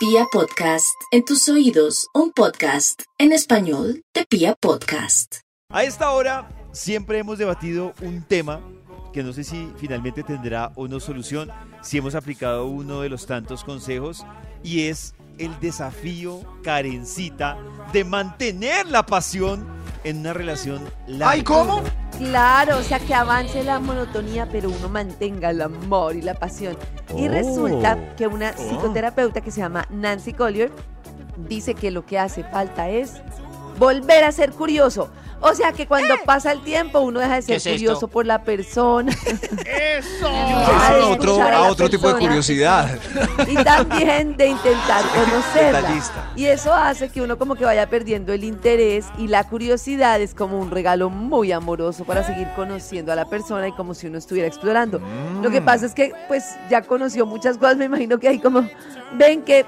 Pia Podcast, en tus oídos, un podcast en español de Pia Podcast. A esta hora siempre hemos debatido un tema que no sé si finalmente tendrá o no solución, si hemos aplicado uno de los tantos consejos, y es el desafío, Karencita, de mantener la pasión en una relación larga. ¡Ay, cómo! Claro, o sea, que avance la monotonía, pero uno mantenga el amor y la pasión. Y Oh. resulta que una psicoterapeuta que se llama Nancy Collier dice que lo que hace falta es volver a ser curioso. O sea, que cuando pasa el tiempo uno deja de ser curioso por la persona. ¡Eso! A otro, a la otro tipo de curiosidad. y también de intentar conocerla. Detallista. Y eso hace que uno como que vaya perdiendo el interés y la curiosidad es como un regalo muy amoroso para seguir conociendo a la persona y como si uno estuviera explorando. Lo Mm. que pasa es que pues ya conoció muchas cosas, me imagino que hay como, ven, ¿qué,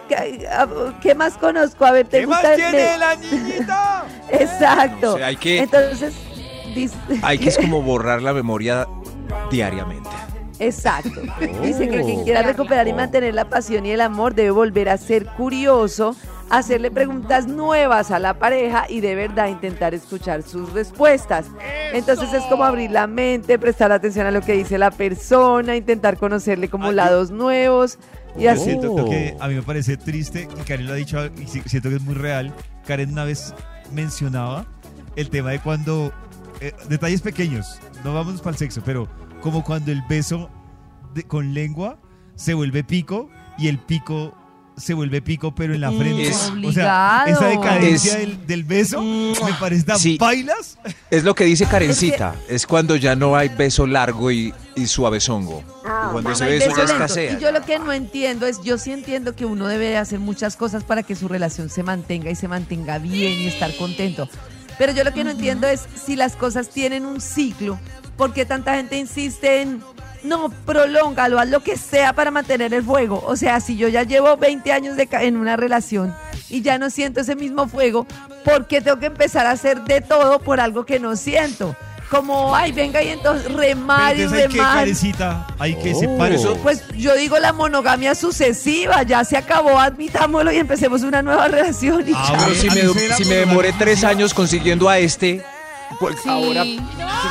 qué, más conozco? A ver, ¿te ¿Qué más gusta? tiene Me- la niñita? Exacto. O sea, hay que- Entonces, dice- Hay que es como borrar la memoria diariamente. Exacto. Dice que quien quiera recuperar y mantener la pasión y el amor debe volver a ser curioso, hacerle preguntas nuevas a la pareja y de verdad intentar escuchar sus respuestas. Entonces es como abrir la mente, prestar atención a lo que dice la persona, intentar conocerle como lados nuevos y Yo así. siento que a mí me parece triste, y Karen lo ha dicho, y si- siento que es muy real. Karen una vez mencionaba el tema de cuando, eh, detalles pequeños, no vamos para el sexo, pero como cuando el beso de- con lengua se vuelve pico y el pico se vuelve pico pero en la frente. Es- o sea, esa decadencia Es- del, del beso me parece tan Sí. bailas. Es lo que dice Karencita. Es cuando ya no hay beso largo y, y suavezongo. Ah, cuando ese beso beso ya escasea. Y yo lo que no entiendo es, yo sí entiendo que uno debe de hacer muchas cosas para que su relación se mantenga y se mantenga bien y estar contento. Pero yo lo que no entiendo es si las cosas tienen un ciclo, ¿por qué tanta gente insiste en, no, prolóngalo, haz lo que sea para mantener el fuego? O sea, si yo ya llevo 20 años de en una relación y ya no siento ese mismo fuego, ¿por qué tengo que empezar a hacer de todo por algo que no siento? Como, ay, venga y entonces remar y Entonces hay que, remar. Hay que separar Eso- eso. Pues yo digo la monogamia sucesiva, ya se acabó, admitámoslo y empecemos una nueva relación. y Ah, bueno, si me, si me demoré tres años consiguiendo a este, pues Sí. ahora que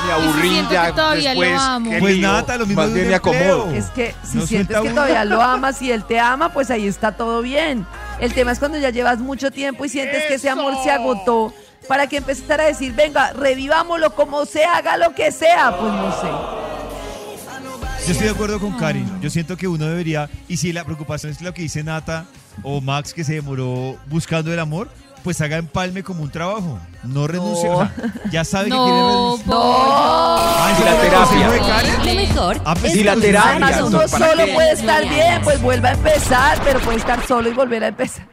me aburrí ya después. lo amo. qué Pues nada, lo mismo Más bien me acomodo. Es que si No sientes que uno. todavía lo amas y él te ama, pues ahí está todo bien. El tema es cuando ya llevas mucho tiempo y sientes que ese amor se agotó para que empezar a decir, venga, revivámoslo como sea, haga lo que sea. Pues no sé. Yo estoy de acuerdo con Karen. Yo siento que uno debería, y si la preocupación es lo que dice Nata o Max que se demoró buscando el amor, pues haga empalme como un trabajo. No renuncie. o sea, ya sabe que quiere No, renunciar. No. Ah, Y la ¿ese es el terapia. consejo de Karen? Lo mejor Ah, pues Y sí, la pues, terapia. Además, no, uno ¿para solo puede estar bien, pues vuelva a empezar, pero puede estar solo y volver a empezar.